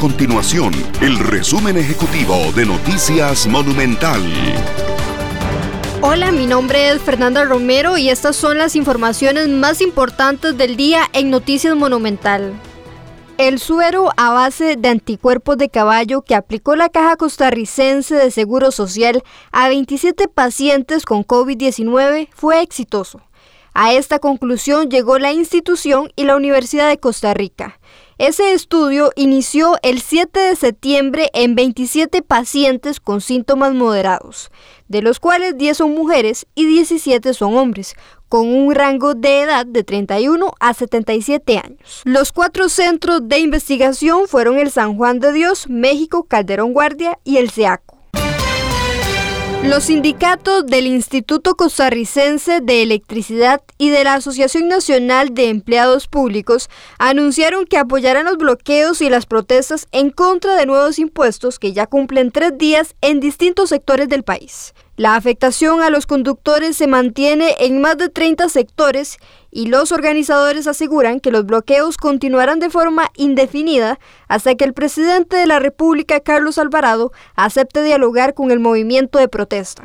continuación el resumen ejecutivo de Noticias Monumental. Hola, mi nombre es Fernanda Romero y estas son las informaciones más importantes del día en Noticias Monumental. El suero a base de anticuerpos de caballo que aplicó la Caja Costarricense de Seguro Social a 27 pacientes con COVID-19 fue exitoso. A esta conclusión llegó la institución y la Universidad de Costa Rica. Ese estudio inició el 7 de septiembre en 27 pacientes con síntomas moderados, de los cuales 10 son mujeres y 17 son hombres, con un rango de edad de 31 a 77 años. Los cuatro centros de investigación fueron el San Juan de Dios, México, Calderón Guardia y el SEACO. Los sindicatos del Instituto Costarricense de Electricidad y de la Asociación Nacional de Empleados Públicos anunciaron que apoyarán los bloqueos y las protestas en contra de nuevos impuestos que ya cumplen tres días en distintos sectores del país. La afectación a los conductores se mantiene en más de 30 sectores y los organizadores aseguran que los bloqueos continuarán de forma indefinida hasta que el presidente de la República, Carlos Alvarado, acepte dialogar con el movimiento de protesta.